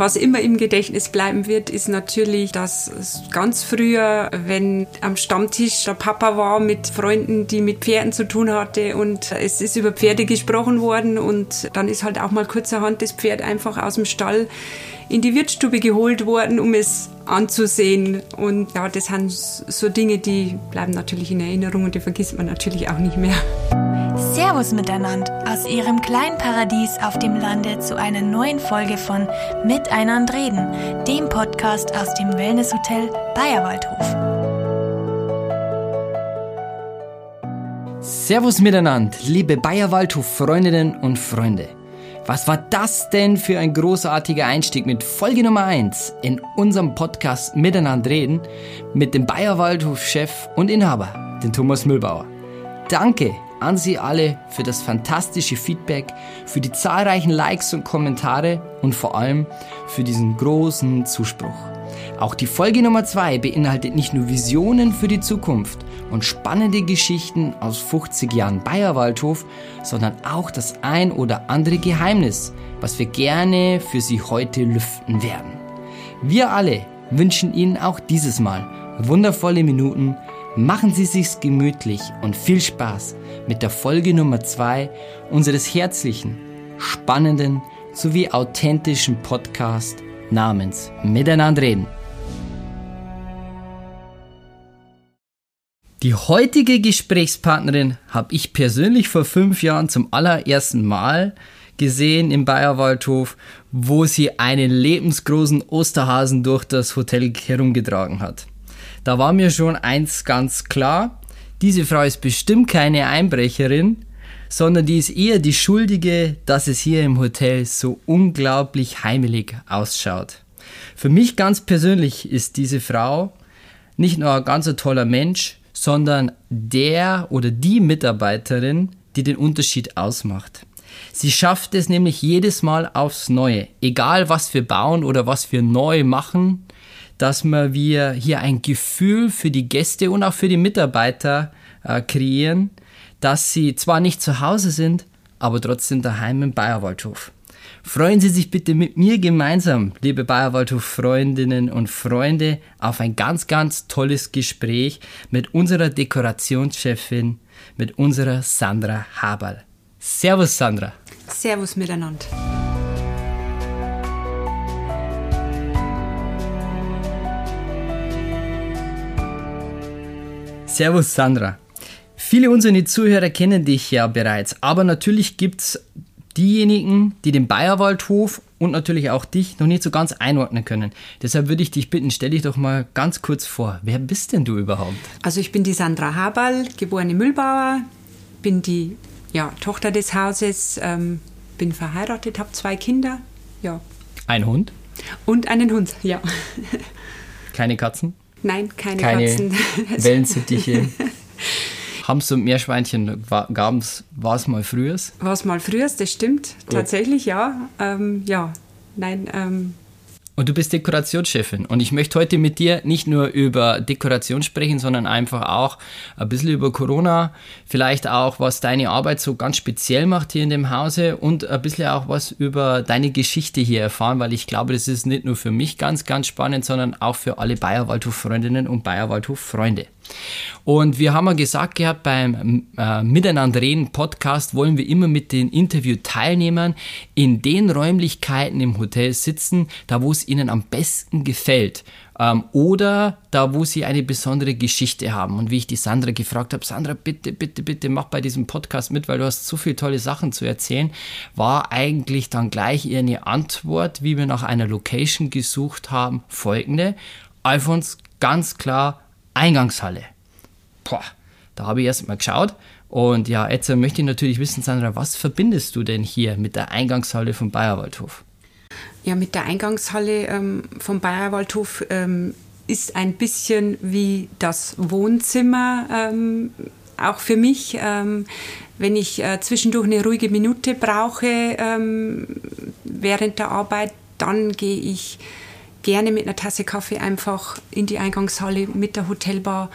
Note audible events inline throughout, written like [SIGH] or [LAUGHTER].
Was immer im Gedächtnis bleiben wird, ist natürlich, dass ganz früher, wenn am Stammtisch der Papa war mit Freunden, die mit Pferden zu tun hatte und es ist über Pferde gesprochen worden und dann ist halt auch mal kurzerhand das Pferd einfach aus dem Stall in die Wirtsstube geholt worden, um es anzusehen. Und ja, das sind so Dinge, die bleiben natürlich in Erinnerung und die vergisst man natürlich auch nicht mehr. Servus miteinander aus Ihrem kleinen Paradies auf dem Lande zu einer neuen Folge von Miteinander reden, dem Podcast aus dem Wellnesshotel Bayerwaldhof. Servus miteinander, liebe Bayerwaldhof-Freundinnen und Freunde. Was war das denn für ein großartiger Einstieg mit Folge Nummer 1 in unserem Podcast Miteinander reden mit dem Bayerwaldhof-Chef und Inhaber, den Thomas Müllbauer. Danke an Sie alle für das fantastische Feedback, für die zahlreichen Likes und Kommentare und vor allem für diesen großen Zuspruch. Auch die Folge Nummer 2 beinhaltet nicht nur Visionen für die Zukunft und spannende Geschichten aus 50 Jahren Bayerwaldhof, sondern auch das ein oder andere Geheimnis, was wir gerne für Sie heute lüften werden. Wir alle wünschen Ihnen auch dieses Mal wundervolle Minuten Machen Sie sich's gemütlich und viel Spaß mit der Folge Nummer 2 unseres herzlichen, spannenden sowie authentischen Podcast namens Miteinander reden. Die heutige Gesprächspartnerin habe ich persönlich vor fünf Jahren zum allerersten Mal gesehen im Bayerwaldhof, wo sie einen lebensgroßen Osterhasen durch das Hotel herumgetragen hat. Da war mir schon eins ganz klar, diese Frau ist bestimmt keine Einbrecherin, sondern die ist eher die Schuldige, dass es hier im Hotel so unglaublich heimelig ausschaut. Für mich ganz persönlich ist diese Frau nicht nur ein ganz toller Mensch, sondern der oder die Mitarbeiterin, die den Unterschied ausmacht. Sie schafft es nämlich jedes Mal aufs Neue, egal was wir bauen oder was wir neu machen, dass wir hier ein Gefühl für die Gäste und auch für die Mitarbeiter äh, kreieren, dass sie zwar nicht zu Hause sind, aber trotzdem daheim im Bayerwaldhof. Freuen Sie sich bitte mit mir gemeinsam, liebe Bayerwaldhof-Freundinnen und Freunde, auf ein ganz, ganz tolles Gespräch mit unserer Dekorationschefin, mit unserer Sandra Haberl. Servus, Sandra. Servus miteinander. Servus Sandra. Viele unserer Zuhörer kennen dich ja bereits, aber natürlich gibt es diejenigen, die den Bayerwaldhof und natürlich auch dich noch nicht so ganz einordnen können. Deshalb würde ich dich bitten, stell dich doch mal ganz kurz vor. Wer bist denn du überhaupt? Also ich bin die Sandra Haberl, geborene Müllbauer, bin die ja, Tochter des Hauses, ähm, bin verheiratet, habe zwei Kinder. Ja. Ein Hund? Und einen Hund, ja. Keine Katzen? Nein, keine, keine Katzen. Wellensittiche. [LAUGHS] Hamster und Meerschweinchen gab es, war es mal früher? War es mal früher, das stimmt. Tatsächlich, ja. Ähm, ja, nein, ähm, und du bist Dekorationschefin. Und ich möchte heute mit dir nicht nur über Dekoration sprechen, sondern einfach auch ein bisschen über Corona. Vielleicht auch, was deine Arbeit so ganz speziell macht hier in dem Hause und ein bisschen auch was über deine Geschichte hier erfahren, weil ich glaube, das ist nicht nur für mich ganz, ganz spannend, sondern auch für alle Bayerwaldhof-Freundinnen und Bayerwaldhof-Freunde. Und wir haben ja gesagt gehabt, beim äh, Miteinander reden Podcast wollen wir immer mit den Interviewteilnehmern in den Räumlichkeiten im Hotel sitzen, da wo es ihnen am besten gefällt. Ähm, oder da, wo sie eine besondere Geschichte haben. Und wie ich die Sandra gefragt habe, Sandra, bitte, bitte, bitte mach bei diesem Podcast mit, weil du hast so viele tolle Sachen zu erzählen, war eigentlich dann gleich ihre Antwort, wie wir nach einer Location gesucht haben, folgende. Alfons, ganz klar Eingangshalle. Boah, da habe ich erst mal geschaut. Und ja, jetzt möchte ich natürlich wissen, Sandra, was verbindest du denn hier mit der Eingangshalle vom Bayerwaldhof? Ja, mit der Eingangshalle ähm, vom Bayerwaldhof ähm, ist ein bisschen wie das Wohnzimmer ähm, auch für mich. Ähm, wenn ich äh, zwischendurch eine ruhige Minute brauche ähm, während der Arbeit, dann gehe ich gerne mit einer Tasse Kaffee einfach in die Eingangshalle mit der Hotelbar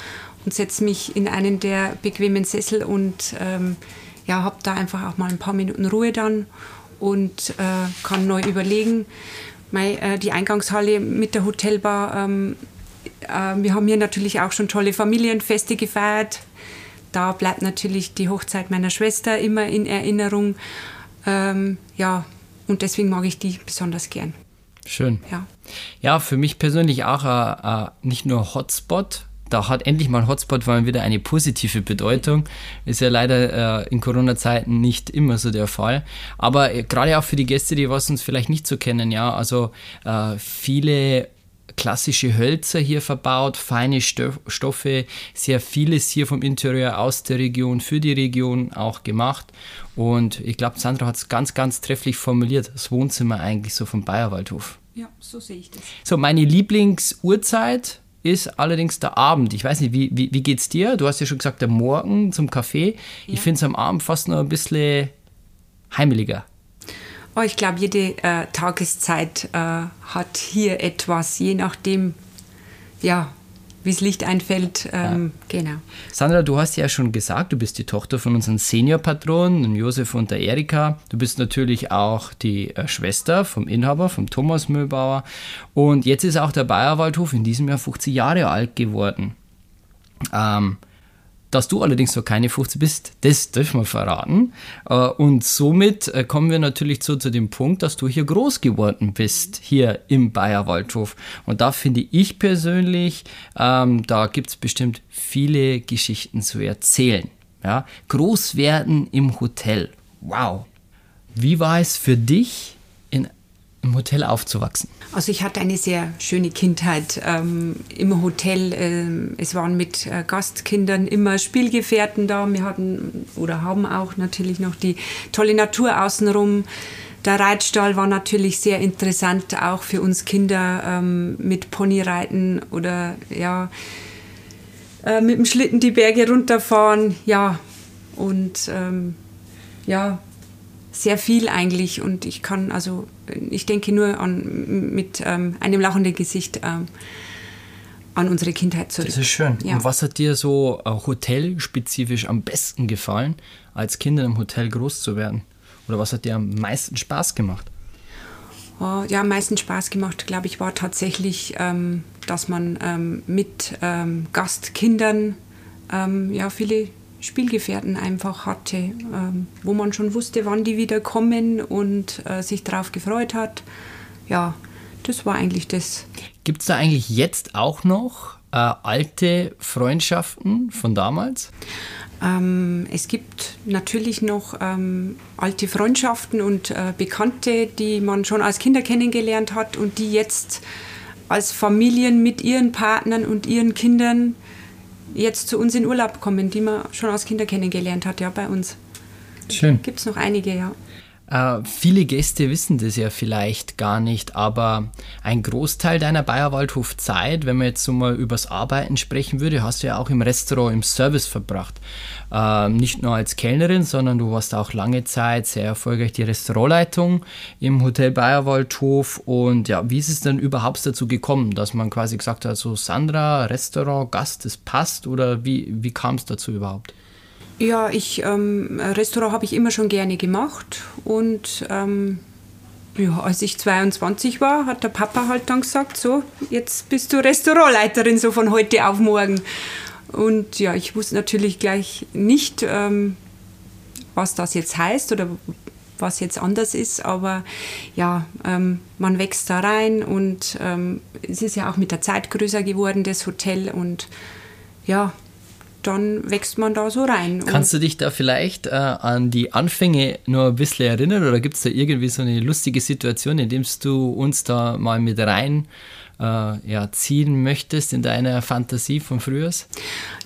und setze mich in einen der bequemen Sessel und ähm, ja, habe da einfach auch mal ein paar Minuten Ruhe dann und äh, kann neu überlegen. Mei, äh, die Eingangshalle mit der Hotelbar. Ähm, äh, wir haben hier natürlich auch schon tolle Familienfeste gefeiert. Da bleibt natürlich die Hochzeit meiner Schwester immer in Erinnerung. Ähm, ja, und deswegen mag ich die besonders gern. Schön. Ja, Ja, für mich persönlich auch äh, nicht nur Hotspot. Da hat endlich mal ein Hotspot mal wieder eine positive Bedeutung. Ist ja leider äh, in Corona-Zeiten nicht immer so der Fall. Aber äh, gerade auch für die Gäste, die was uns vielleicht nicht so kennen, ja, also äh, viele klassische Hölzer hier verbaut, feine Stoff, Stoffe, sehr vieles hier vom Interieur aus der Region für die Region auch gemacht. Und ich glaube, Sandra hat es ganz, ganz trefflich formuliert. Das Wohnzimmer eigentlich so vom Bayerwaldhof. ja so sehe ich das. So, meine Lieblingsuhrzeit ist allerdings der Abend. Ich weiß nicht, wie, wie, wie geht's dir? Du hast ja schon gesagt, der Morgen zum Kaffee. Ich Ja. finde es am Abend fast noch ein bisschen heimeliger. Oh, ich glaube, jede äh, Tageszeit äh, hat hier etwas, je nachdem, ja, wie das Licht einfällt. Ähm, Genau. Sandra, du hast ja schon gesagt, du bist die Tochter von unseren Seniorpatronen, Josef und der Erika. Du bist natürlich auch die äh, Schwester vom Inhaber, vom Thomas Mühlbauer. Und jetzt ist auch der Bayerwaldhof in diesem Jahr 50 Jahre alt geworden. Ähm, dass du allerdings noch keine 50 bist, das dürfen wir verraten. Äh, Und somit äh, kommen wir natürlich zu, zu dem Punkt, dass du hier groß geworden bist, hier im Bayerwaldhof. Und da finde ich persönlich, ähm, da gibt es bestimmt viele Geschichten zu erzählen. Ja? Groß werden im Hotel. Wow. Wie war es für dich, im Hotel aufzuwachsen? Also ich hatte eine sehr schöne Kindheit ähm, im Hotel. Ähm, es waren mit äh, Gastkindern immer Spielgefährten da. Wir hatten oder haben auch natürlich noch die tolle Natur außenrum. Der Reitstall war natürlich sehr interessant, auch für uns Kinder ähm, mit Ponyreiten oder ja, äh, mit dem Schlitten die Berge runterfahren. Ja, und ähm, ja, sehr viel eigentlich und ich kann also ich denke nur an mit ähm, einem lachenden Gesicht ähm, an unsere Kindheit zurück. Das ist schön. Ja. Und was hat dir so äh, hotelspezifisch am besten gefallen, als Kind in einem Hotel groß zu werden? Oder was hat dir am meisten Spaß gemacht? Oh, ja, am meisten Spaß gemacht, glaube ich, war tatsächlich, ähm, dass man ähm, mit ähm, Gastkindern ähm, ja, viele Spielgefährten einfach hatte, ähm, wo man schon wusste, wann die wieder kommen und äh, sich darauf gefreut hat. Ja, das war eigentlich das. Gibt es da eigentlich jetzt auch noch äh, alte Freundschaften von damals? Ähm, es gibt natürlich noch ähm, alte Freundschaften und äh, Bekannte, die man schon als Kinder kennengelernt hat und die jetzt als Familien mit ihren Partnern und ihren Kindern jetzt zu uns in Urlaub kommen, die man schon als Kinder kennengelernt hat, ja, bei uns. Schön. Gibt es noch einige, ja. Äh, viele Gäste wissen das ja vielleicht gar nicht, aber ein Großteil deiner Bayerwaldhof-Zeit, wenn man jetzt so mal übers Arbeiten sprechen würde, hast du ja auch im Restaurant, im Service verbracht. Äh, nicht nur als Kellnerin, sondern du warst auch lange Zeit sehr erfolgreich die Restaurantleitung im Hotel Bayerwaldhof. Und ja, wie ist es denn überhaupt dazu gekommen, dass man quasi gesagt hat, so Sandra, Restaurant, Gast, das passt? Oder wie, wie kam es dazu überhaupt? Ja, ich, ähm, Restaurant habe ich immer schon gerne gemacht und ähm, ja, als ich 22 war, hat der Papa halt dann gesagt, so, jetzt bist du Restaurantleiterin, so von heute auf morgen. Und ja, ich wusste natürlich gleich nicht, ähm, was das jetzt heißt oder was jetzt anders ist, aber ja, ähm, man wächst da rein und ähm, es ist ja auch mit der Zeit größer geworden, das Hotel und ja, dann wächst man da so rein. Kannst du dich da vielleicht äh, an die Anfänge nur ein bisschen erinnern oder gibt es da irgendwie so eine lustige Situation, in der du uns da mal mit rein äh, ja, ziehen möchtest in deiner Fantasie von früher?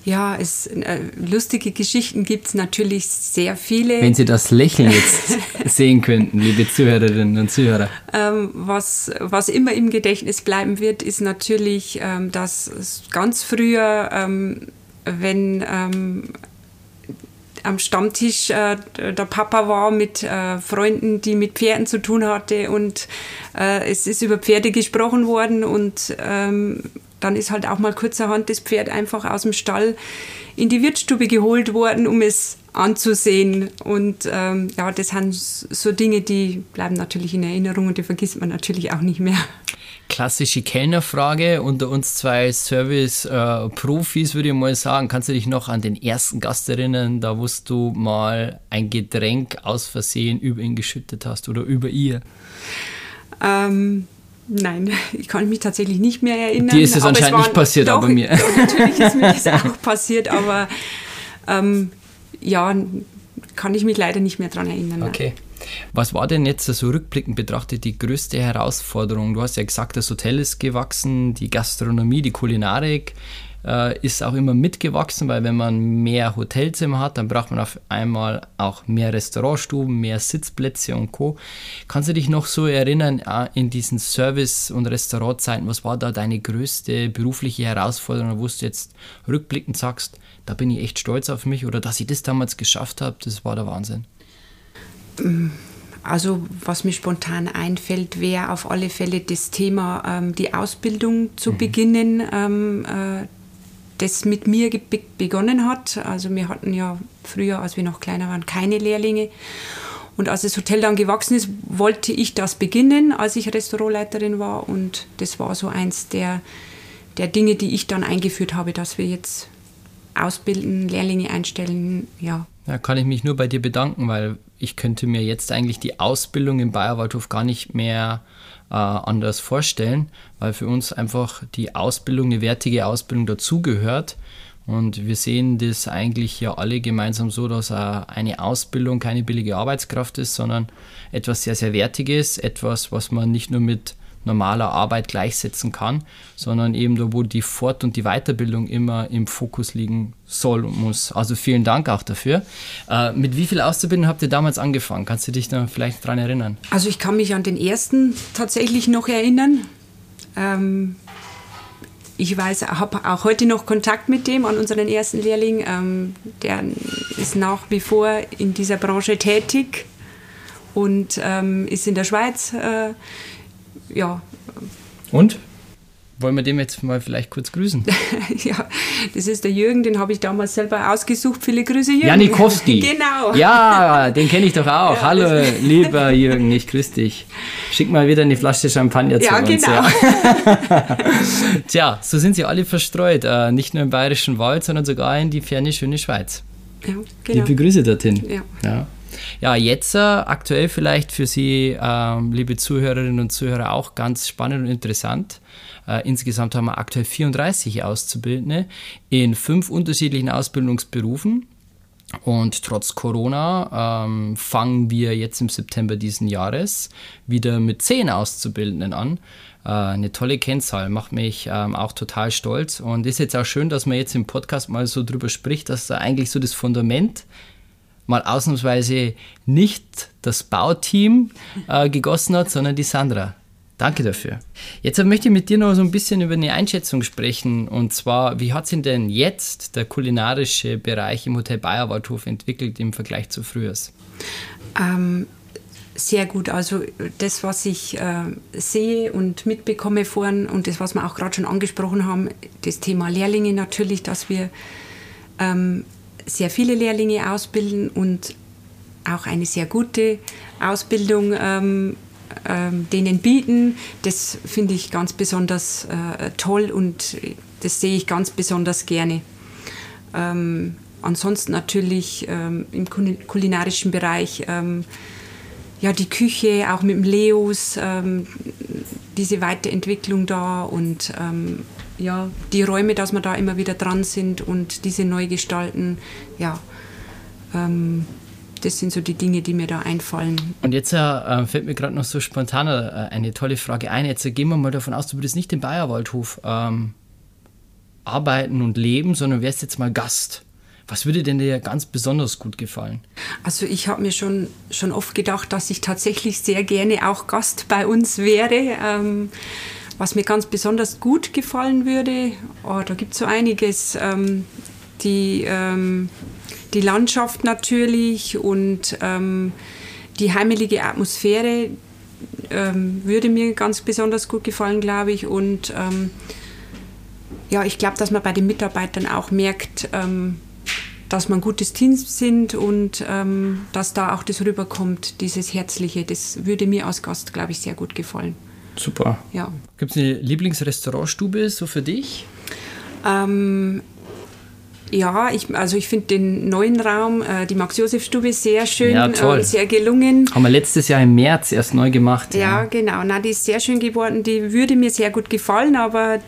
Ja, es, äh, lustige Geschichten gibt es natürlich sehr viele. Wenn Sie das Lächeln jetzt [LAUGHS] sehen könnten, liebe Zuhörerinnen und Zuhörer. Ähm, was, was immer im Gedächtnis bleiben wird, ist natürlich, ähm, dass ganz früher, ähm, wenn ähm, am Stammtisch äh, der Papa war mit äh, Freunden, die mit Pferden zu tun hatte und äh, es ist über Pferde gesprochen worden und ähm, dann ist halt auch mal kurzerhand das Pferd einfach aus dem Stall in die Wirtsstube geholt worden, um es anzusehen. Und ähm, ja, das sind so Dinge, die bleiben natürlich in Erinnerung und die vergisst man natürlich auch nicht mehr. Klassische Kellnerfrage unter uns zwei Service-Profis, äh, würde ich mal sagen. Kannst du dich noch an den ersten Gast erinnern, da wo du mal ein Getränk aus Versehen über ihn geschüttet hast oder über ihr? Ähm, Nein, [LAUGHS] ich kann mich tatsächlich nicht mehr erinnern. Dir ist es anscheinend es nicht passiert, doch, aber mir. Doch, natürlich ist mir das [LAUGHS] auch passiert, aber ähm, ja, kann ich mich leider nicht mehr daran erinnern. Okay. Was war denn jetzt so rückblickend betrachtet die größte Herausforderung? Du hast ja gesagt, das Hotel ist gewachsen, die Gastronomie, die Kulinarik äh, ist auch immer mitgewachsen, weil wenn man mehr Hotelzimmer hat, dann braucht man auf einmal auch mehr Restaurantstuben, mehr Sitzplätze und Co. Kannst du dich noch so erinnern äh, in diesen Service- und Restaurantzeiten, was war da deine größte berufliche Herausforderung, wo du jetzt rückblickend sagst, da bin ich echt stolz auf mich oder dass ich das damals geschafft habe, das war der Wahnsinn? Also was mir spontan einfällt, wäre auf alle Fälle das Thema, ähm, die Ausbildung zu mhm. beginnen. Ähm, äh, das mit mir begonnen hat. Also wir hatten ja früher, als wir noch kleiner waren, keine Lehrlinge. Und als das Hotel dann gewachsen ist, wollte ich das beginnen, als ich Restaurantleiterin war. Und das war so eins der, der Dinge, die ich dann eingeführt habe, dass wir jetzt ausbilden, Lehrlinge einstellen, ja. Da kann ich mich nur bei dir bedanken, weil ich könnte mir jetzt eigentlich die Ausbildung im Bayerwaldhof gar nicht mehr äh, anders vorstellen, weil für uns einfach die Ausbildung, eine wertige Ausbildung dazugehört. Und wir sehen das eigentlich ja alle gemeinsam so, dass eine Ausbildung keine billige Arbeitskraft ist, sondern etwas sehr, sehr Wertiges, etwas, was man nicht nur mit normaler Arbeit gleichsetzen kann, sondern eben da, wo die Fort- und die Weiterbildung immer im Fokus liegen soll und muss. Also vielen Dank auch dafür. Äh, mit wie viel Auszubildenden habt ihr damals angefangen? Kannst du dich da vielleicht dran erinnern? Also ich kann mich an den ersten tatsächlich noch erinnern. Ähm, ich weiß, habe auch heute noch Kontakt mit dem, an unseren ersten Lehrling. Ähm, der ist nach wie vor in dieser Branche tätig und ähm, ist in der Schweiz äh, ja. Und? Wollen wir dem jetzt mal vielleicht kurz grüßen? [LAUGHS] ja, das ist der Jürgen, den habe ich damals selber ausgesucht. Viele Grüße, Jürgen. Janikowski. [LAUGHS] genau. Ja, den kenne ich doch auch. Ja, Hallo, lieber Jürgen, ich grüße dich. Schick mal wieder eine Flasche Champagner zu ja, uns. Genau. Ja, [LAUGHS] Tja, so sind sie alle verstreut. Äh, nicht nur im Bayerischen Wald, sondern sogar in die ferne, schöne Schweiz. Ja, genau. Liebe Grüße dorthin. Ja. ja. Ja, jetzt äh, aktuell vielleicht für Sie, äh, liebe Zuhörerinnen und Zuhörer, auch ganz spannend und interessant. Äh, insgesamt haben wir aktuell 34 Auszubildende in fünf unterschiedlichen Ausbildungsberufen. Und trotz Corona ähm, fangen wir jetzt im September diesen Jahres wieder mit zehn Auszubildenden an. Äh, eine tolle Kennzahl, macht mich ähm, auch total stolz. Und ist jetzt auch schön, dass man jetzt im Podcast mal so drüber spricht, dass da eigentlich so das Fundament mal ausnahmsweise nicht das Bauteam äh, gegossen hat, sondern die Sandra. Danke dafür. Jetzt möchte ich mit dir noch so ein bisschen über eine Einschätzung sprechen. Und zwar, wie hat sich denn jetzt der kulinarische Bereich im Hotel Bayerwaldhof entwickelt im Vergleich zu früher? Ähm, sehr gut. Also das, was ich äh, sehe und mitbekomme vorhin und das, was wir auch gerade schon angesprochen haben, das Thema Lehrlinge natürlich, dass wir ähm, sehr viele Lehrlinge ausbilden und auch eine sehr gute Ausbildung ähm, ähm, denen bieten. Das finde ich ganz besonders äh, toll und das sehe ich ganz besonders gerne. Ähm, ansonsten natürlich ähm, im kulinarischen Bereich ähm, ja, die Küche, auch mit dem Leos, ähm, diese Weiterentwicklung da und ja, die Räume, dass wir da immer wieder dran sind und diese neu gestalten, ja, ähm, das sind so die Dinge, die mir da einfallen. Und jetzt äh, fällt mir gerade noch so spontan äh, eine tolle Frage ein. Jetzt äh, gehen wir mal davon aus, du würdest nicht im Bayerwaldhof ähm, arbeiten und leben, sondern wärst jetzt mal Gast. Was würde denn dir ganz besonders gut gefallen? Also ich habe mir schon, schon oft gedacht, dass ich tatsächlich sehr gerne auch Gast bei uns wäre. Ähm, was mir ganz besonders gut gefallen würde, oh, da gibt es so einiges. Ähm, die, ähm, die Landschaft natürlich und ähm, die heimelige Atmosphäre ähm, würde mir ganz besonders gut gefallen, glaube ich. Und ähm, ja, ich glaube, dass man bei den Mitarbeitern auch merkt, ähm, dass man ein gutes Team sind und ähm, dass da auch das rüberkommt, dieses Herzliche. Das würde mir als Gast, glaube ich, sehr gut gefallen. Super. Ja. Gibt es eine Lieblingsrestaurantstube so für dich? Ähm, ja, ich, also ich finde den neuen Raum, äh, die Max-Josef-Stube, sehr schön Ja, und toll. sehr gelungen. Haben wir letztes Jahr im März erst neu gemacht. Ja, genau. Na, die ist sehr schön geworden. Die würde mir sehr gut gefallen, aber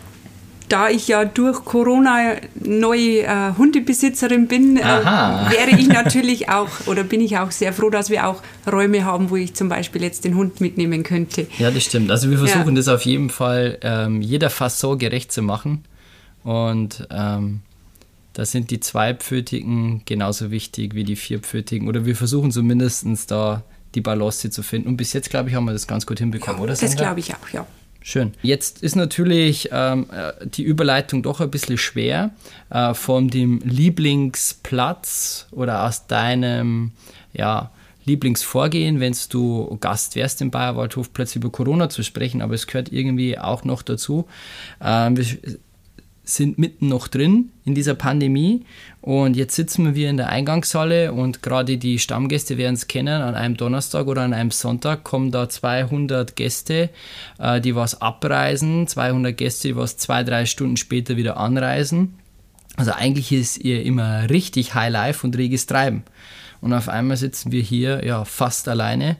da ich ja durch Corona neue äh, Hundebesitzerin bin, äh, wäre ich [LAUGHS] natürlich auch oder bin ich auch sehr froh, dass wir auch Räume haben, wo ich zum Beispiel jetzt den Hund mitnehmen könnte. Ja, das stimmt. Also wir versuchen Ja. das auf jeden Fall ähm, jeder Fasson gerecht zu machen. Und ähm, da sind die Zweipfötigen genauso wichtig wie die Vierpfötigen. Oder wir versuchen zumindest da die Balance zu finden. Und bis jetzt, glaube ich, haben wir das ganz gut hinbekommen, oder? Das Sandra? glaube ich auch, ja. Schön. Jetzt ist natürlich ähm, äh, die Überleitung doch ein bisschen schwer äh, von dem Lieblingsplatz oder aus deinem ja, Lieblingsvorgehen, wenn du Gast wärst im Bayerwaldhof, plötzlich über Corona zu sprechen, aber es gehört irgendwie auch noch dazu. Ähm, sind mitten noch drin in dieser Pandemie und jetzt sitzen wir in der Eingangshalle und gerade die Stammgäste werden es kennen, an einem Donnerstag oder an einem Sonntag kommen da 200 Gäste, äh, die was abreisen, 200 Gäste, die was zwei, drei Stunden später wieder anreisen. Also eigentlich ist ihr immer richtig High Life und reges Treiben. Und auf einmal sitzen wir hier ja fast alleine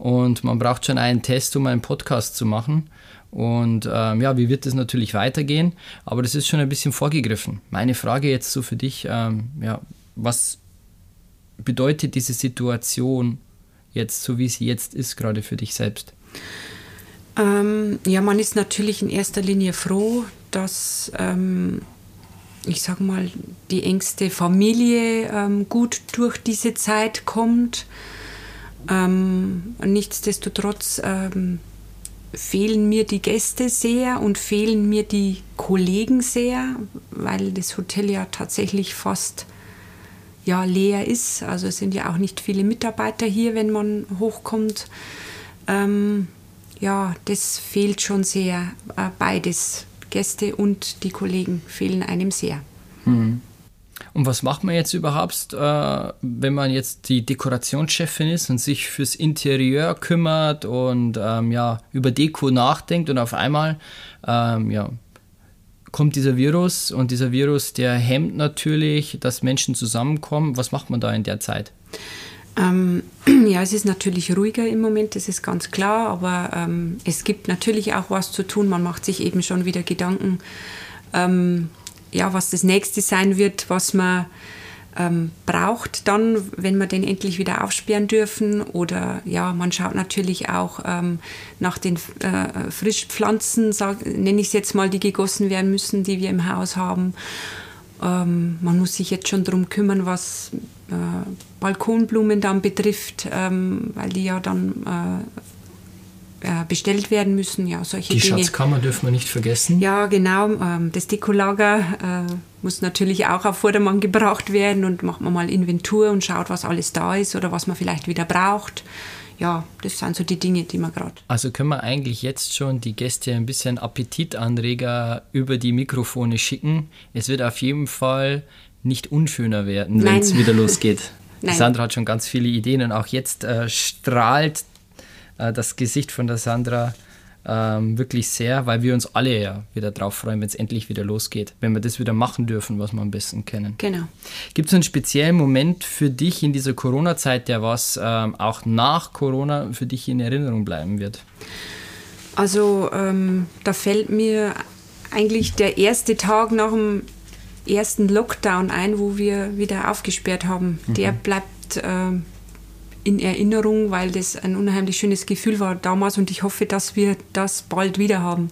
und man braucht schon einen Test, um einen Podcast zu machen. Und ähm, ja, wie wird das natürlich weitergehen? Aber das ist schon ein bisschen vorgegriffen. Meine Frage jetzt so für dich, ähm, ja, was bedeutet diese Situation jetzt, so wie sie jetzt ist, gerade für dich selbst? Ähm, ja, man ist natürlich in erster Linie froh, dass, ähm, ich sage mal, die engste Familie ähm, gut durch diese Zeit kommt. Ähm, nichtsdestotrotz fehlen mir die Gäste sehr und fehlen mir die Kollegen sehr, weil das Hotel ja tatsächlich fast ja, leer ist. Also es sind ja auch nicht viele Mitarbeiter hier, wenn man hochkommt. Ähm, ja, das fehlt schon sehr. Äh, beides, Gäste und die Kollegen fehlen einem sehr. Und was macht man jetzt überhaupt, äh, wenn man jetzt die Dekorationschefin ist und sich fürs Interieur kümmert und ähm, ja, über Deko nachdenkt und auf einmal ähm, ja, kommt dieser Virus und dieser Virus, der hemmt natürlich, dass Menschen zusammenkommen. Was macht man da in der Zeit? Ähm, [CLEARS THROAT] ja, es ist natürlich ruhiger im Moment, das ist ganz klar, aber ähm, es gibt natürlich auch was zu tun. Man macht sich eben schon wieder Gedanken, ähm, ja, was das nächste sein wird, was man ähm, braucht dann, wenn wir den endlich wieder aufsperren dürfen. Oder ja, man schaut natürlich auch ähm, nach den äh, Frischpflanzen, nenne ich es jetzt mal, die gegossen werden müssen, die wir im Haus haben. Ähm, man muss sich jetzt schon darum kümmern, was äh, Balkonblumen dann betrifft, ähm, weil die ja dann äh, bestellt werden müssen. Ja, solche Die Dinge. Schatzkammer dürfen wir nicht vergessen. Ja, genau. Ähm, das Dekolager äh, muss natürlich auch auf Vordermann gebracht werden und macht man mal Inventur und schaut, was alles da ist oder was man vielleicht wieder braucht. Ja, das sind so die Dinge, die man gerade. Also können wir eigentlich jetzt schon die Gäste ein bisschen Appetitanreger über die Mikrofone schicken. Es wird auf jeden Fall nicht unschöner werden, wenn es wieder losgeht. [LAUGHS] Nein. Sandra hat schon ganz viele Ideen und auch jetzt äh, strahlt äh, das Gesicht von der Sandra ähm, wirklich sehr, weil wir uns alle ja wieder drauf freuen, wenn es endlich wieder losgeht. Wenn wir das wieder machen dürfen, was wir am besten kennen. Genau. Gibt es einen speziellen Moment für dich in dieser Corona-Zeit, der was ähm, auch nach Corona für dich in Erinnerung bleiben wird? Also ähm, da fällt mir eigentlich der erste Tag nach dem ersten Lockdown ein, wo wir wieder aufgesperrt haben. Der bleibt ähm, in Erinnerung, weil das ein unheimlich schönes Gefühl war damals und ich hoffe, dass wir das bald wieder haben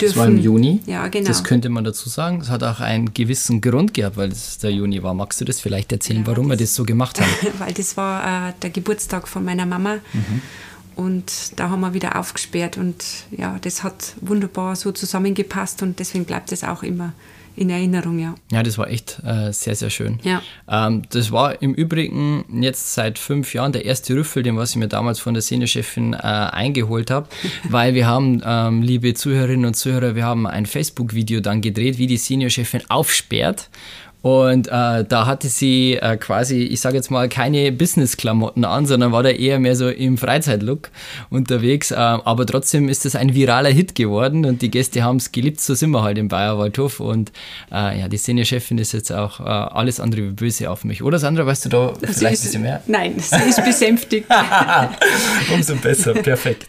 dürfen. Das war im Juni. Ja, genau. Das könnte man dazu sagen. Es hat auch einen gewissen Grund gehabt, weil es der Juni war. Magst du das vielleicht erzählen, Ja, warum wir das- das so gemacht haben? [LAUGHS] weil das war äh, der Geburtstag von meiner Mama. Und da haben wir wieder aufgesperrt und ja, das hat wunderbar so zusammengepasst und deswegen bleibt es auch immer in Erinnerung, ja. Ja, das war echt äh, sehr, sehr schön. Ja. Ähm, das war im Übrigen jetzt seit fünf Jahren der erste Rüffel, den was ich mir damals von der Seniorchefin äh, eingeholt habe, [LAUGHS] weil wir haben, ähm, liebe Zuhörerinnen und Zuhörer, wir haben ein Facebook-Video dann gedreht, wie die Seniorchefin aufsperrt und äh, da hatte sie äh, quasi, ich sage jetzt mal, keine Business-Klamotten an, sondern war da eher mehr so im Freizeitlook unterwegs. Äh, aber trotzdem ist das ein viraler Hit geworden und die Gäste haben es geliebt. So sind wir halt im Bayerwaldhof. Und äh, ja, die Senior-Chefin ist jetzt auch äh, alles andere wie böse auf mich. Oder Sandra, weißt du da Sie vielleicht ist, ein bisschen mehr? Nein, sie ist [LAUGHS] besänftigt. [LAUGHS] Umso besser, perfekt.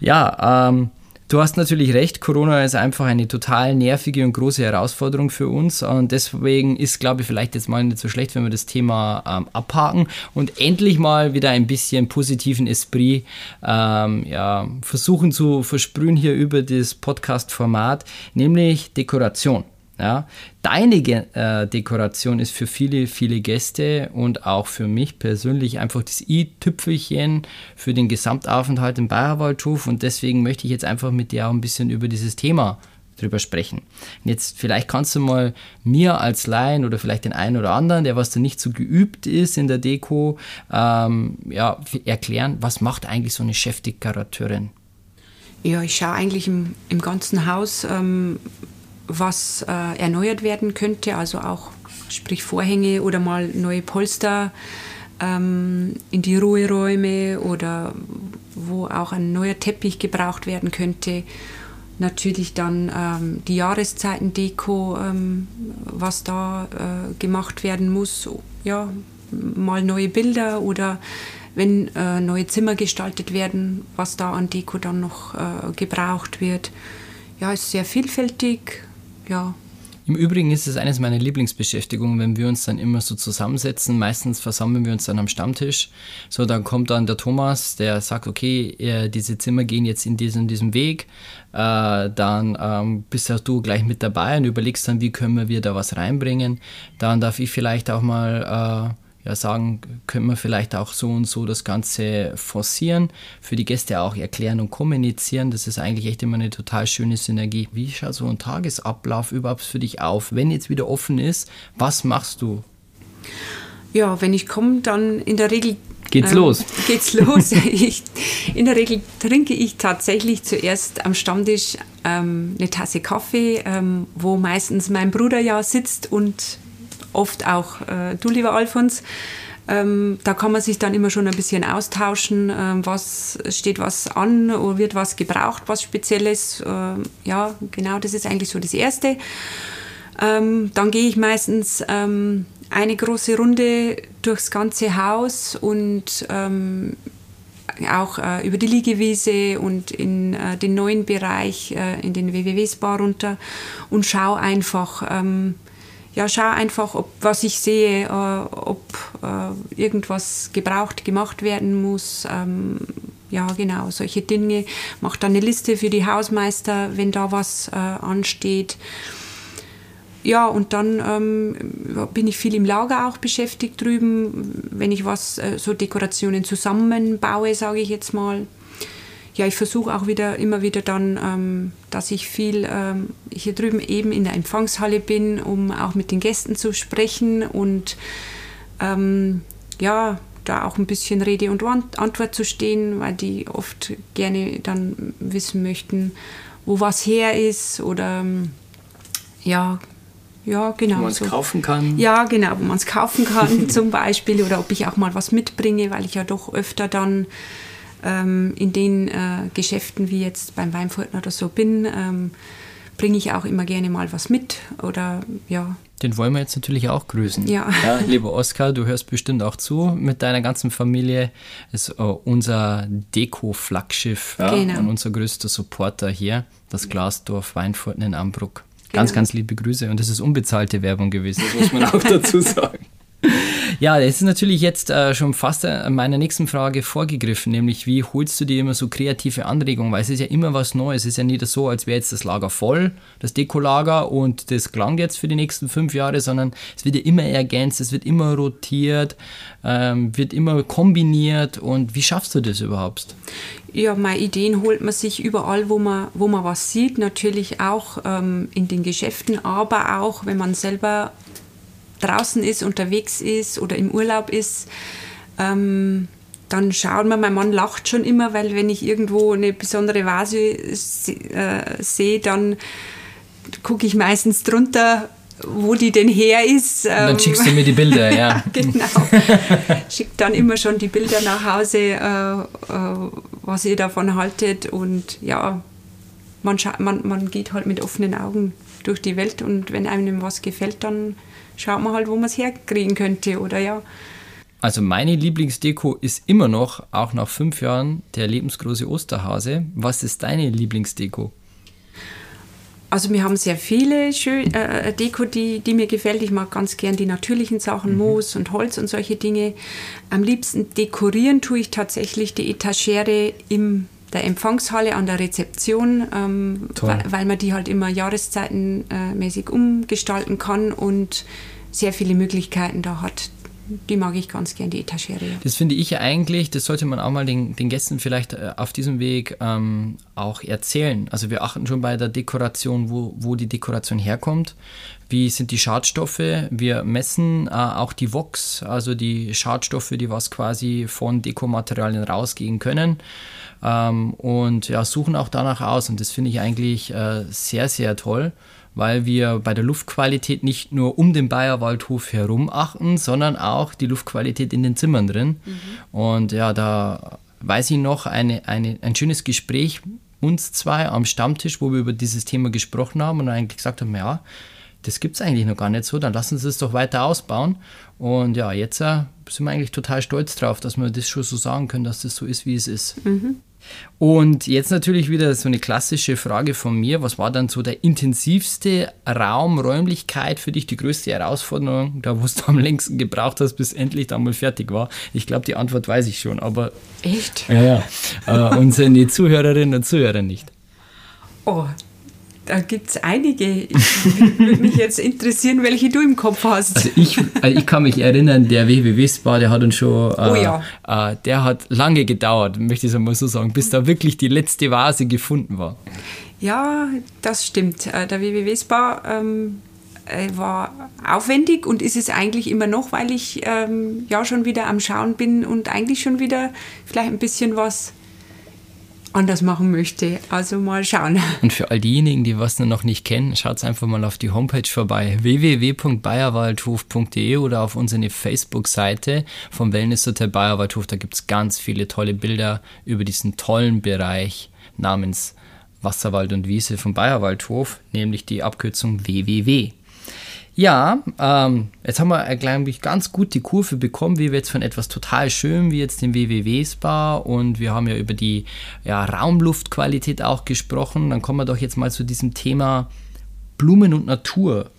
Ja, ähm, Du hast natürlich recht, Corona ist einfach eine total nervige und große Herausforderung für uns und deswegen ist, glaube ich, vielleicht jetzt mal nicht so schlecht, wenn wir das Thema ähm, abhaken und endlich mal wieder ein bisschen positiven Esprit ähm, ja, versuchen zu versprühen hier über das Podcast-Format, nämlich Dekoration. Ja, deine äh, Dekoration ist für viele, viele Gäste und auch für mich persönlich einfach das i-Tüpfelchen für den Gesamtaufenthalt im Bayerwaldhof und deswegen möchte ich jetzt einfach mit dir auch ein bisschen über dieses Thema drüber sprechen. Und jetzt vielleicht kannst du mal mir als Laien oder vielleicht den einen oder anderen, der was da nicht so geübt ist in der Deko, ähm, ja, erklären, was macht eigentlich so eine Chefdekorateurin? Ja, ich schaue eigentlich im, im ganzen Haus, ähm, was äh, erneuert werden könnte, also auch sprich Vorhänge oder mal neue Polster ähm, in die Ruheräume oder wo auch ein neuer Teppich gebraucht werden könnte. Natürlich dann ähm, die Jahreszeiten-Deko, ähm, was da äh, gemacht werden muss. Ja, mal neue Bilder oder wenn äh, neue Zimmer gestaltet werden, was da an Deko dann noch äh, gebraucht wird. Ja, ist sehr vielfältig ja. Im Übrigen ist es eines meiner Lieblingsbeschäftigungen, wenn wir uns dann immer so zusammensetzen. Meistens versammeln wir uns dann am Stammtisch. So, dann kommt dann der Thomas, der sagt, okay, diese Zimmer gehen jetzt in diesem, diesem Weg. Äh, dann ähm, bist ja du gleich mit dabei und überlegst dann, wie können wir da was reinbringen. Dann darf ich vielleicht auch mal... Ja, sagen, können wir vielleicht auch so und so das Ganze forcieren, für die Gäste auch erklären und kommunizieren. Das ist eigentlich echt immer eine total schöne Synergie. Wie schaut so ein Tagesablauf überhaupt für dich auf? Wenn jetzt wieder offen ist, was machst du? Ja, wenn ich komme, dann in der Regel Geht's ähm, los? [LAUGHS] Geht's los. ich, in der Regel trinke ich tatsächlich zuerst am Stammtisch ähm, eine Tasse Kaffee, ähm, wo meistens mein Bruder ja sitzt und oft auch äh, du, lieber Alfons. Ähm, da kann man sich dann immer schon ein bisschen austauschen, ähm, was steht was an oder wird was gebraucht, was Spezielles. Ähm, ja, genau, das ist eigentlich so das Erste. Ähm, dann gehe ich meistens ähm, eine große Runde durchs ganze Haus und ähm, auch äh, über die Liegewiese und in äh, den neuen Bereich, äh, in den WWW-Spa runter und schaue einfach, ähm, ja, schau einfach, ob, was ich sehe, äh, ob äh, irgendwas gebraucht gemacht werden muss. Ähm, ja, genau, solche Dinge. Mach dann eine Liste für die Hausmeister, wenn da was äh, ansteht. Ja, und dann ähm, bin ich viel im Lager auch beschäftigt drüben, wenn ich was, äh, so Dekorationen zusammenbaue, sage ich jetzt mal ja, ich versuche auch wieder immer wieder dann, ähm, dass ich viel ähm, hier drüben eben in der Empfangshalle bin, um auch mit den Gästen zu sprechen und ähm, ja, da auch ein bisschen Rede und Antwort zu stehen, weil die oft gerne dann wissen möchten, wo was her ist oder ja, ja, genau. Wo man es so. kaufen kann. Ja, genau, wo man es kaufen kann [LAUGHS] zum Beispiel oder ob ich auch mal was mitbringe, weil ich ja doch öfter dann ähm, in den äh, Geschäften wie jetzt beim Weinfurten oder so bin, ähm, bringe ich auch immer gerne mal was mit oder ja. Den wollen wir jetzt natürlich auch grüßen. Ja. [LAUGHS] ja lieber Oskar, du hörst bestimmt auch zu mit deiner ganzen Familie. Ist uh, unser Deko-Flaggschiff ja, genau. und unser größter Supporter hier, das Glasdorf Weinfurten in Ambruck. Ganz, genau. ganz liebe Grüße und das ist unbezahlte Werbung gewesen, das muss man [LAUGHS] auch dazu sagen. [LAUGHS] Ja, das ist natürlich jetzt äh, schon fast äh, meiner nächsten Frage vorgegriffen, nämlich wie holst du dir immer so kreative Anregungen? Weil es ist ja immer was Neues. Es ist ja nicht so, als wäre jetzt das Lager voll, das Dekolager und das klang jetzt für die nächsten fünf Jahre, sondern es wird ja immer ergänzt, es wird immer rotiert, ähm, wird immer kombiniert. Und wie schaffst du das überhaupt? Ja, meine Ideen holt man sich überall, wo man, wo man was sieht. Natürlich auch ähm, in den Geschäften, aber auch, wenn man selber draußen ist, unterwegs ist oder im Urlaub ist. Ähm, dann schauen wir, mein Mann lacht schon immer, weil wenn ich irgendwo eine besondere Vase äh, sehe, dann gucke ich meistens drunter, wo die denn her ist. Und dann schickst du mir die Bilder, [LAUGHS] ja. genau. Schickt dann immer schon die Bilder nach Hause, äh, äh, was ihr davon haltet. Und ja, man, man, man geht halt mit offenen Augen durch die Welt und wenn einem was gefällt, dann schaut man halt, wo man es herkriegen könnte, oder ja. Also meine Lieblingsdeko ist immer noch, auch nach fünf Jahren, der lebensgroße Osterhase. Was ist deine Lieblingsdeko? Also wir haben sehr viele schön, äh, Deko, die, die mir gefällt. Ich mag ganz gern die natürlichen Sachen, mhm. Moos und Holz und solche Dinge. Am liebsten dekorieren tue ich tatsächlich die Etagere in der Empfangshalle an der Rezeption, ähm, weil, weil, man die halt immer jahreszeitenmäßig äh, umgestalten kann und sehr viele Möglichkeiten da hat die mag ich ganz gern, die Etagere. Das finde ich eigentlich, das sollte man auch mal den, den Gästen vielleicht äh, auf diesem Weg ähm, auch erzählen. Also wir achten schon bei der Dekoration, wo, wo die Dekoration herkommt. Wie sind die Schadstoffe? Wir messen äh, auch die Vox, also die Schadstoffe, die was quasi von Dekomaterialien rausgehen können. Ähm, und ja, suchen auch danach aus. Und das finde ich eigentlich äh, sehr, sehr toll weil wir bei der Luftqualität nicht nur um den Bayerwaldhof herum achten, sondern auch die Luftqualität in den Zimmern drin. Mhm. Und ja, da weiß ich noch eine, eine, ein schönes Gespräch uns zwei am Stammtisch, wo wir über dieses Thema gesprochen haben und eigentlich gesagt haben, ja, das gibt es eigentlich noch gar nicht so, dann lassen Sie es doch weiter ausbauen. Und ja, jetzt äh, sind wir eigentlich total stolz drauf, dass wir das schon so sagen können, dass das so ist, wie es ist. Mhm. Und jetzt natürlich wieder so eine klassische Frage von mir. Was war dann so der intensivste Raum, Räumlichkeit für dich, die größte Herausforderung, da wo du am längsten gebraucht hast, bis endlich dann mal fertig war? Ich glaube, die Antwort weiß ich schon, aber. Echt? Ja, ja. äh, unsere Zuhörerinnen und Zuhörer nicht. Oh, da gibt es einige. Ich würde mich jetzt interessieren, welche du im Kopf hast. Also ich, also ich kann mich erinnern, der WWW-Spa, der hat uns schon, äh, oh ja. äh, der hat lange gedauert, möchte ich es mal so sagen, bis da wirklich die letzte Vase gefunden war. Ja, das stimmt. Äh, der WWW-Spa ähm, äh, war aufwendig und ist es eigentlich immer noch, weil ich ähm, ja schon wieder am Schauen bin und eigentlich schon wieder vielleicht ein bisschen was anders machen möchte. Also mal schauen. Und für all diejenigen, die was noch nicht kennen, schaut einfach mal auf die Homepage vorbei www.bayerwaldhof.de oder auf unsere Facebook-Seite vom Wellness-Hotel Bayerwaldhof. Da gibt es ganz viele tolle Bilder über diesen tollen Bereich namens Wasserwald und Wiese vom Bayerwaldhof, nämlich die Abkürzung www. Ja, ähm, jetzt haben wir, äh, glaube ich, ganz gut die Kurve bekommen, wie wir jetzt von etwas total schön wie jetzt dem WWW-Spa und wir haben ja über die ja, Raumluftqualität auch gesprochen. Dann kommen wir doch jetzt mal zu diesem Thema Blumen und Natur.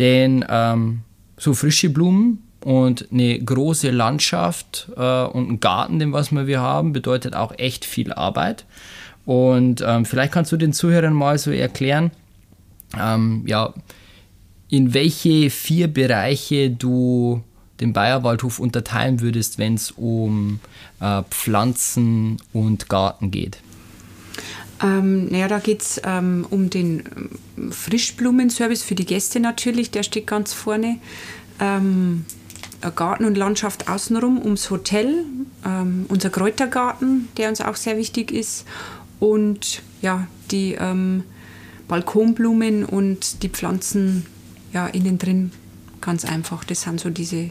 Denn ähm, so frische Blumen und eine große Landschaft äh, und ein Garten, den was wir haben, bedeutet auch echt viel Arbeit. Und ähm, vielleicht kannst du den Zuhörern mal so erklären, ähm, ja, in welche vier Bereiche du den Bayerwaldhof unterteilen würdest, wenn es um äh, Pflanzen und Garten geht? Ähm, naja, da geht es ähm, um den ähm, Frischblumenservice für die Gäste natürlich, der steht ganz vorne. Ähm, Garten und Landschaft außenrum ums Hotel, ähm, unser Kräutergarten, der uns auch sehr wichtig ist und ja, die ähm, Balkonblumen und die Pflanzen ja, innen drin ganz einfach. Das sind so diese,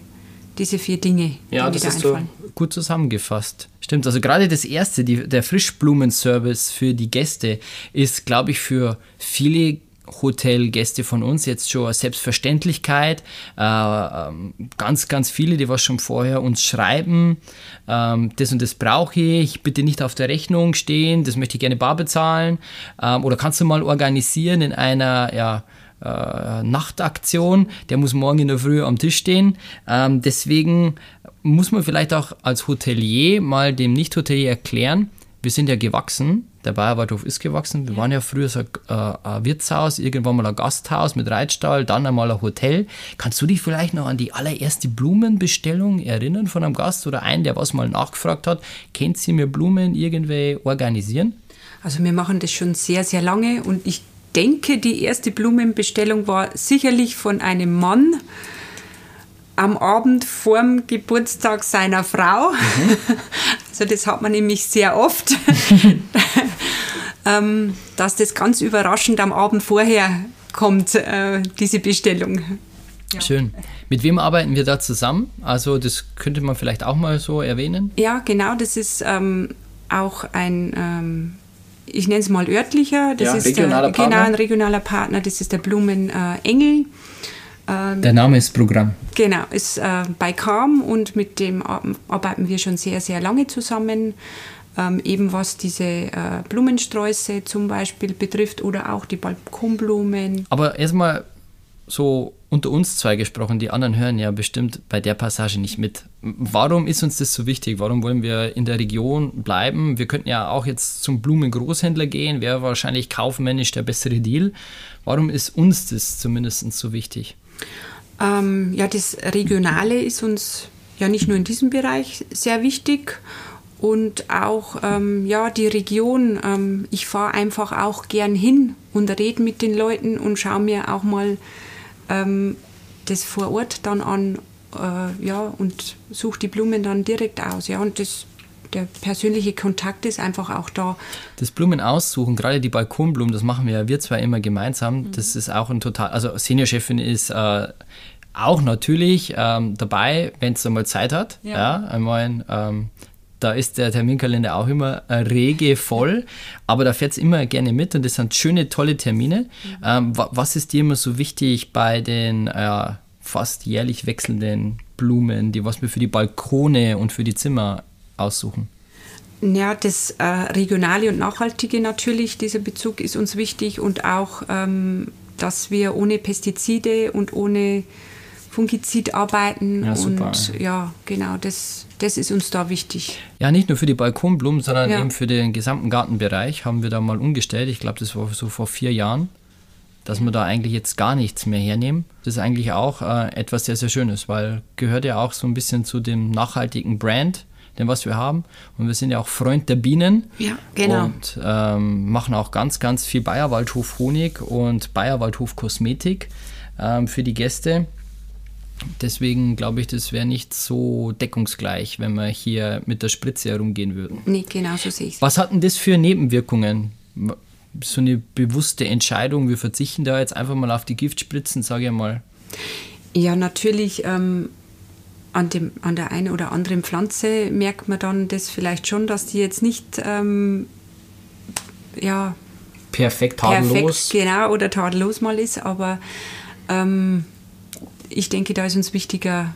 diese vier Dinge. Ja, das da ist einfallen. so gut zusammengefasst. Stimmt, also gerade das erste, die, der Frischblumenservice für die Gäste, ist, glaube ich, für viele Hotelgäste von uns jetzt schon eine Selbstverständlichkeit. Äh, ähm, ganz, ganz viele, die was schon vorher uns schreiben, ähm, das und das brauche ich, bitte nicht auf der Rechnung stehen, das möchte ich gerne bar bezahlen. Ähm, oder kannst du mal organisieren in einer, ja, äh, Nachtaktion, der muss morgen in der Früh am Tisch stehen. Ähm, deswegen muss man vielleicht auch als Hotelier mal dem Nicht-Hotelier erklären, wir sind ja gewachsen, der Bayerwaldhof ist gewachsen. Wir waren ja früher so ein, äh, ein, Wirtshaus, irgendwann mal ein Gasthaus mit Reitstall, dann einmal ein Hotel. Kannst du dich vielleicht noch an die allererste Blumenbestellung erinnern von einem Gast oder einen, der was mal nachgefragt hat, kennt sie mir Blumen irgendwie organisieren? Also wir machen das schon sehr, sehr lange und ich denke, die erste Blumenbestellung war sicherlich von einem Mann am Abend vorm Geburtstag seiner Frau. Mhm. [LAUGHS] Also das hat man nämlich sehr oft, [LAUGHS] ähm, dass das ganz überraschend am Abend vorher kommt, äh, diese Bestellung. Ja. Schön. Mit wem arbeiten wir da zusammen? Also das könnte man vielleicht auch mal so erwähnen. Ja, genau. Das ist ähm, auch ein ähm, ich nenne es mal örtlicher. Das ja, ist regionaler der, Partner. Genau, ein regionaler Partner. Das ist der Blumenengel. Äh, der Name ist Programm. Genau, ist äh, bei Calm und mit dem arbeiten wir schon sehr, sehr lange zusammen. Ähm, eben was diese äh, Blumensträuße zum Beispiel betrifft oder auch die Balkonblumen. Aber erstmal so unter uns zwei gesprochen, die anderen hören ja bestimmt bei der Passage nicht mit. Warum ist uns das so wichtig? Warum wollen wir in der Region bleiben? Wir könnten ja auch jetzt zum Blumengroßhändler gehen, wäre wahrscheinlich kaufmännisch der bessere Deal. Warum ist uns das zumindest so wichtig? Ähm, ja, das Regionale ist uns ja nicht nur in diesem Bereich sehr wichtig und auch ähm, ja, die Region. Ähm, ich fahre einfach auch gern hin und rede mit den Leuten und schaue mir auch mal ähm, das vor Ort dann an äh, ja, und suche die Blumen dann direkt aus. Ja, und das, der persönliche Kontakt ist einfach auch da. Das Blumen aussuchen, gerade die Balkonblumen, das machen wir ja wir zwei immer gemeinsam. Mhm. Das ist auch ein total, also Seniorchefin ist äh, auch natürlich ähm, dabei, wenn es einmal Zeit hat. Ja. ja einmal ähm, da ist der Terminkalender auch immer rege voll, aber da fährt es immer gerne mit und das sind schöne, tolle Termine. Mhm. Ähm, was ist dir immer so wichtig bei den äh, fast jährlich wechselnden Blumen, die was wir für die Balkone und für die Zimmer aussuchen? Ja, das äh, Regionale und Nachhaltige natürlich, dieser Bezug ist uns wichtig und auch, ähm, dass wir ohne Pestizide und ohne Fungizid arbeiten. Ja, super. Und ja, genau, das, das ist uns da wichtig. Ja, nicht nur für die Balkonblumen, sondern ja. eben für den gesamten Gartenbereich haben wir da mal umgestellt. Ich glaube, das war so vor vier Jahren, dass wir da eigentlich jetzt gar nichts mehr hernehmen. Das ist eigentlich auch äh, etwas sehr, sehr Schönes, weil gehört ja auch so ein bisschen zu dem nachhaltigen Brand dem was wir haben. Und wir sind ja auch Freund der Bienen. Ja, genau. Und ähm, machen auch ganz, ganz viel Bayerwaldhof Honig und Bayerwaldhof Kosmetik ähm, für die Gäste. Deswegen glaube ich, das wäre nicht so deckungsgleich, wenn wir hier mit der Spritze herumgehen würden. Nee, genau so sehe ich es. Was hatten das für Nebenwirkungen? So eine bewusste Entscheidung, wir verzichten da jetzt einfach mal auf die Giftspritzen, sage ich mal. Ja, natürlich ähm, an, dem, an der einen oder anderen Pflanze merkt man dann das vielleicht schon, dass die jetzt nicht ähm, ja, perfekt tadellos. Perfekt, genau, oder tadellos mal ist, aber ähm, ich denke, da ist uns wichtiger,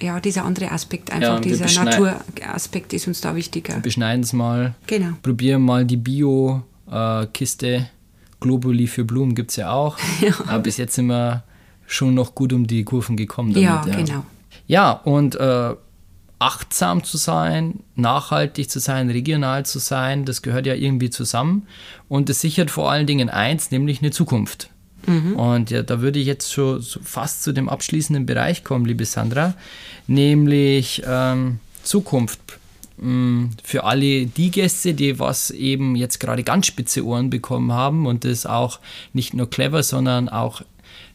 ja, dieser andere Aspekt, einfach ja, dieser Naturaspekt ist uns da wichtiger. Wir beschneiden es mal, genau. probieren mal die Bio-Kiste. Globuli für Blumen gibt es ja auch. [LAUGHS] Ja. Aber bis jetzt sind wir schon noch gut um die Kurven gekommen. Damit, ja, ja, genau. Ja, und äh, achtsam zu sein, nachhaltig zu sein, regional zu sein, das gehört ja irgendwie zusammen. Und es sichert vor allen Dingen eins, nämlich eine Zukunft. Mhm. Und ja, da würde ich jetzt schon fast zu dem abschließenden Bereich kommen, liebe Sandra, nämlich ähm, Zukunft. Mm, für alle die Gäste, die was eben jetzt gerade ganz spitze Ohren bekommen haben und das auch nicht nur clever, sondern auch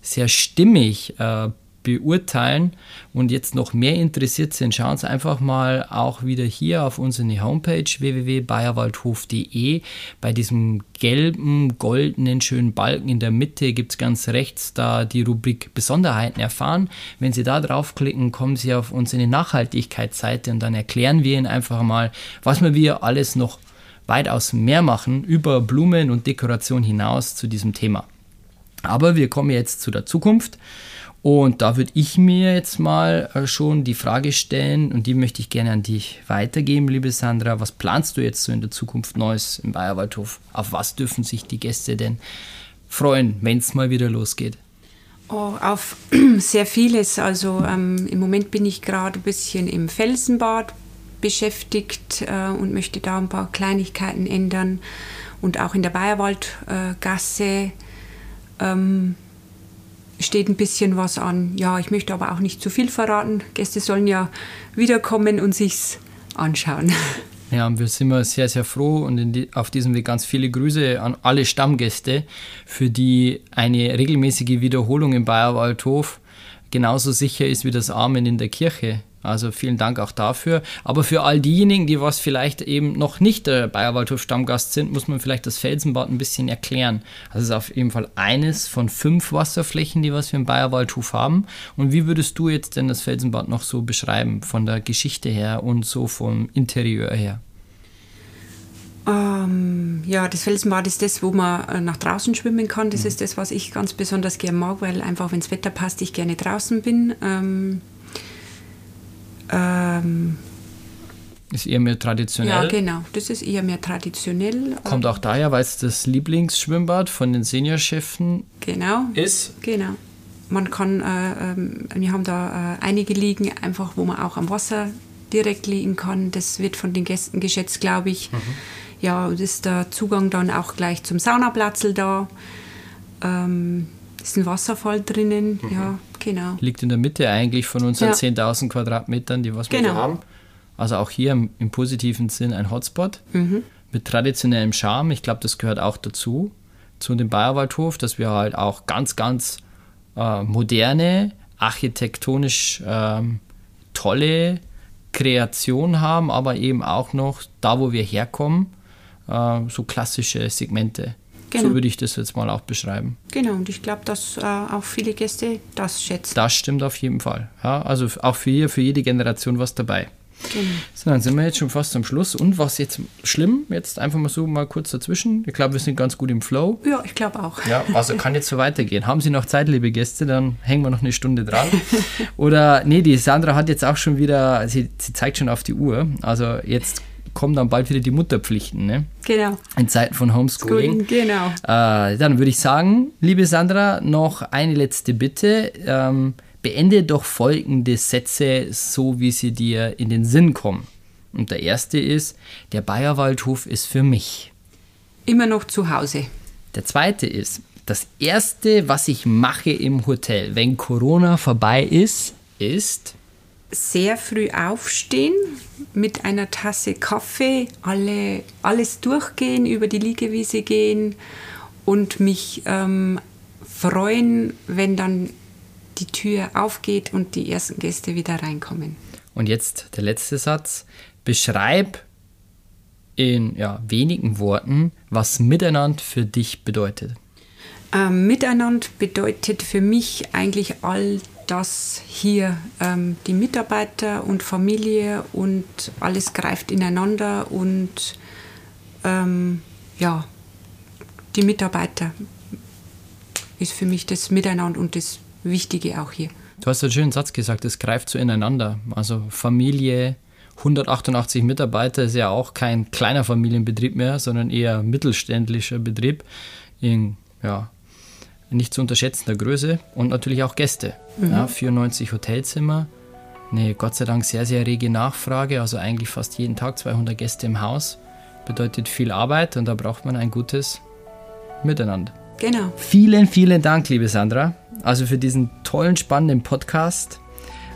sehr stimmig äh, beurteilen und jetzt noch mehr interessiert sind, schauen Sie einfach mal auch wieder hier auf unsere Homepage www.bayerwaldhof.de. Bei diesem gelben, goldenen, schönen Balken in der Mitte gibt es ganz rechts da die Rubrik Besonderheiten erfahren. Wenn Sie da draufklicken, kommen Sie auf unsere Nachhaltigkeitsseite und dann erklären wir Ihnen einfach mal, was wir alles noch weitaus mehr machen über Blumen und Dekoration hinaus zu diesem Thema. Aber wir kommen jetzt zu der Zukunft. Und da würde ich mir jetzt mal äh, schon die Frage stellen, und die möchte ich gerne an dich weitergeben, liebe Sandra. Was planst du jetzt so in der Zukunft Neues im Bayerwaldhof? Auf was dürfen sich die Gäste denn freuen, wenn es mal wieder losgeht? Oh, auf [CLEARS THROAT] sehr vieles. Also ähm, im Moment bin ich gerade ein bisschen im Felsenbad beschäftigt äh, und möchte da ein paar Kleinigkeiten ändern. Und auch in der Bayerwaldgasse äh, ähm, steht ein bisschen was an. Ja, ich möchte aber auch nicht zu viel verraten. Gäste sollen ja wiederkommen und sich's anschauen. Ja, wir sind immer sehr, sehr froh und die, auf diesem Weg ganz viele Grüße an alle Stammgäste, für die eine regelmäßige Wiederholung im Bayerwaldhof genauso sicher ist wie das Amen in der Kirche. Also vielen Dank auch dafür. Aber für all diejenigen, die was vielleicht eben noch nicht der Bayerwaldhof Stammgast sind, muss man vielleicht das Felsenbad ein bisschen erklären. Also es ist auf jeden Fall eines von fünf Wasserflächen, die was wir im Bayerwaldhof haben. Und wie würdest du jetzt denn das Felsenbad noch so beschreiben, von der Geschichte her und so vom Interieur her? Ähm, ja, das Felsenbad ist das, wo man äh, nach draußen schwimmen kann. Das mhm. ist das, was ich ganz besonders gerne mag, weil einfach, wenn das Wetter passt, ich gerne draußen bin. Ähm, ähm, ist eher mehr traditionell. Ja, genau. Das ist eher mehr traditionell. Kommt auch daher, weil es das Lieblingsschwimmbad von den Seniorchefen genau, ist. Genau. Man kann, äh, äh, wir haben da äh, einige Liegen, einfach wo man auch am Wasser direkt liegen kann. Das wird von den Gästen geschätzt, glaube ich. Mhm. Ja, ist der Zugang dann auch gleich zum Saunaplatzl da. Ähm, ist ein Wasserfall drinnen, mhm. ja, genau. Liegt in der Mitte eigentlich von unseren ja. 10.000 Quadratmetern, die was genau. wir haben. Also auch hier im, im positiven Sinn ein Hotspot mhm. mit traditionellem Charme. Ich glaube, das gehört auch dazu, zu dem Bayerwaldhof, dass wir halt auch ganz, ganz äh, moderne, architektonisch ähm, tolle Kreation haben, aber eben auch noch da, wo wir herkommen, äh, so klassische Segmente. Genau. So würde ich das jetzt mal auch beschreiben. Genau, und ich glaube, dass äh, auch viele Gäste das schätzen. Das stimmt auf jeden Fall. Ja, also auch für, für jede Generation was dabei. Genau. So, dann sind wir jetzt schon fast am Schluss. Und was jetzt schlimm, jetzt einfach mal so mal kurz dazwischen. Ich glaube, wir sind ganz gut im Flow. Ja, ich glaube auch. Ja, also kann jetzt so weitergehen. Haben Sie noch Zeit, liebe Gäste? Dann hängen wir noch eine Stunde dran. [LAUGHS] Oder, nee, die Sandra hat jetzt auch schon wieder, sie, sie zeigt schon auf die Uhr. Also jetzt kommen dann bald wieder die Mutterpflichten, ne? Genau. In Zeiten von Homeschooling. genau. Äh, dann würde ich sagen, liebe Sandra, noch eine letzte Bitte. Ähm, beende doch folgende Sätze so, wie sie dir in den Sinn kommen. Und der erste ist, der Bayerwaldhof ist für mich. Immer noch zu Hause. Der zweite ist, das erste, was ich mache im Hotel, wenn Corona vorbei ist, ist sehr früh aufstehen, mit einer Tasse Kaffee, alle, alles durchgehen, über die Liegewiese gehen und mich ähm, freuen, wenn dann die Tür aufgeht und die ersten Gäste wieder reinkommen. Und jetzt der letzte Satz. Beschreib in ja, wenigen Worten, was Miteinander für dich bedeutet. Ähm, Miteinander bedeutet für mich eigentlich all dass hier ähm, die Mitarbeiter und Familie und alles greift ineinander und ähm, ja, die Mitarbeiter ist für mich das Miteinander und das Wichtige auch hier. Du hast einen schönen Satz gesagt, es greift so ineinander. Also Familie, 188 Mitarbeiter ist ja auch kein kleiner Familienbetrieb mehr, sondern eher mittelständischer Betrieb in ja, nicht zu unterschätzender Größe und natürlich auch Gäste. Mhm. Ja, 94 Hotelzimmer, eine Gott sei Dank sehr, sehr rege Nachfrage, also eigentlich fast jeden Tag 200 Gäste im Haus. Bedeutet viel Arbeit und da braucht man ein gutes Miteinander. Genau. Vielen, vielen Dank, liebe Sandra, also für diesen tollen, spannenden Podcast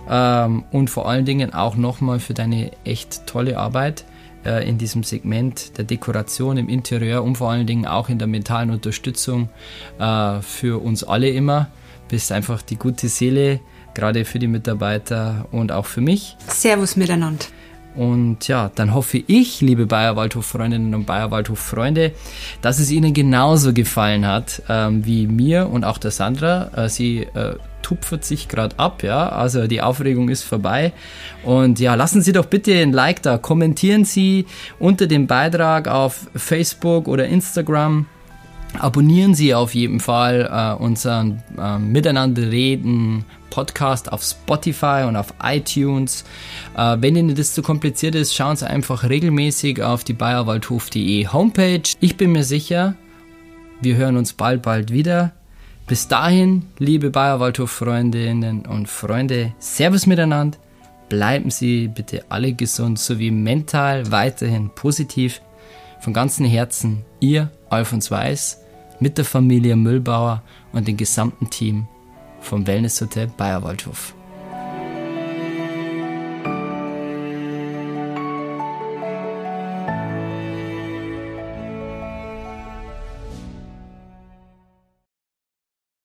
ähm, und vor allen Dingen auch nochmal für deine echt tolle Arbeit äh, in diesem Segment der Dekoration im Interieur und vor allen Dingen auch in der mentalen Unterstützung äh, für uns alle immer. Bist einfach die gute Seele, gerade für die Mitarbeiter und auch für mich. Servus miteinander. Und ja, dann hoffe ich, liebe Bayerwaldhof-Freundinnen und Bayerwaldhof-Freunde, dass es Ihnen genauso gefallen hat ähm, wie mir und auch der Sandra. Äh, sie äh, tupfert sich gerade ab, ja. Also die Aufregung ist vorbei. Und ja, lassen Sie doch bitte ein Like da. Kommentieren Sie unter dem Beitrag auf Facebook oder Instagram. Abonnieren Sie auf jeden Fall äh, unseren äh, Miteinander reden Podcast auf Spotify und auf iTunes. Äh, wenn Ihnen das zu kompliziert ist, schauen Sie einfach regelmäßig auf die bayerwaldhof.de Homepage. Ich bin mir sicher, Wir hören uns bald, bald wieder. Bis dahin, liebe Bayerwaldhof-Freundinnen und Freunde, Servus miteinander. Bleiben Sie bitte alle gesund sowie mental weiterhin positiv. Von ganzem Herzen, Ihr Alfons Weiß mit der Familie Müllbauer und dem gesamten Team vom Wellnesshotel Bayerwaldhof.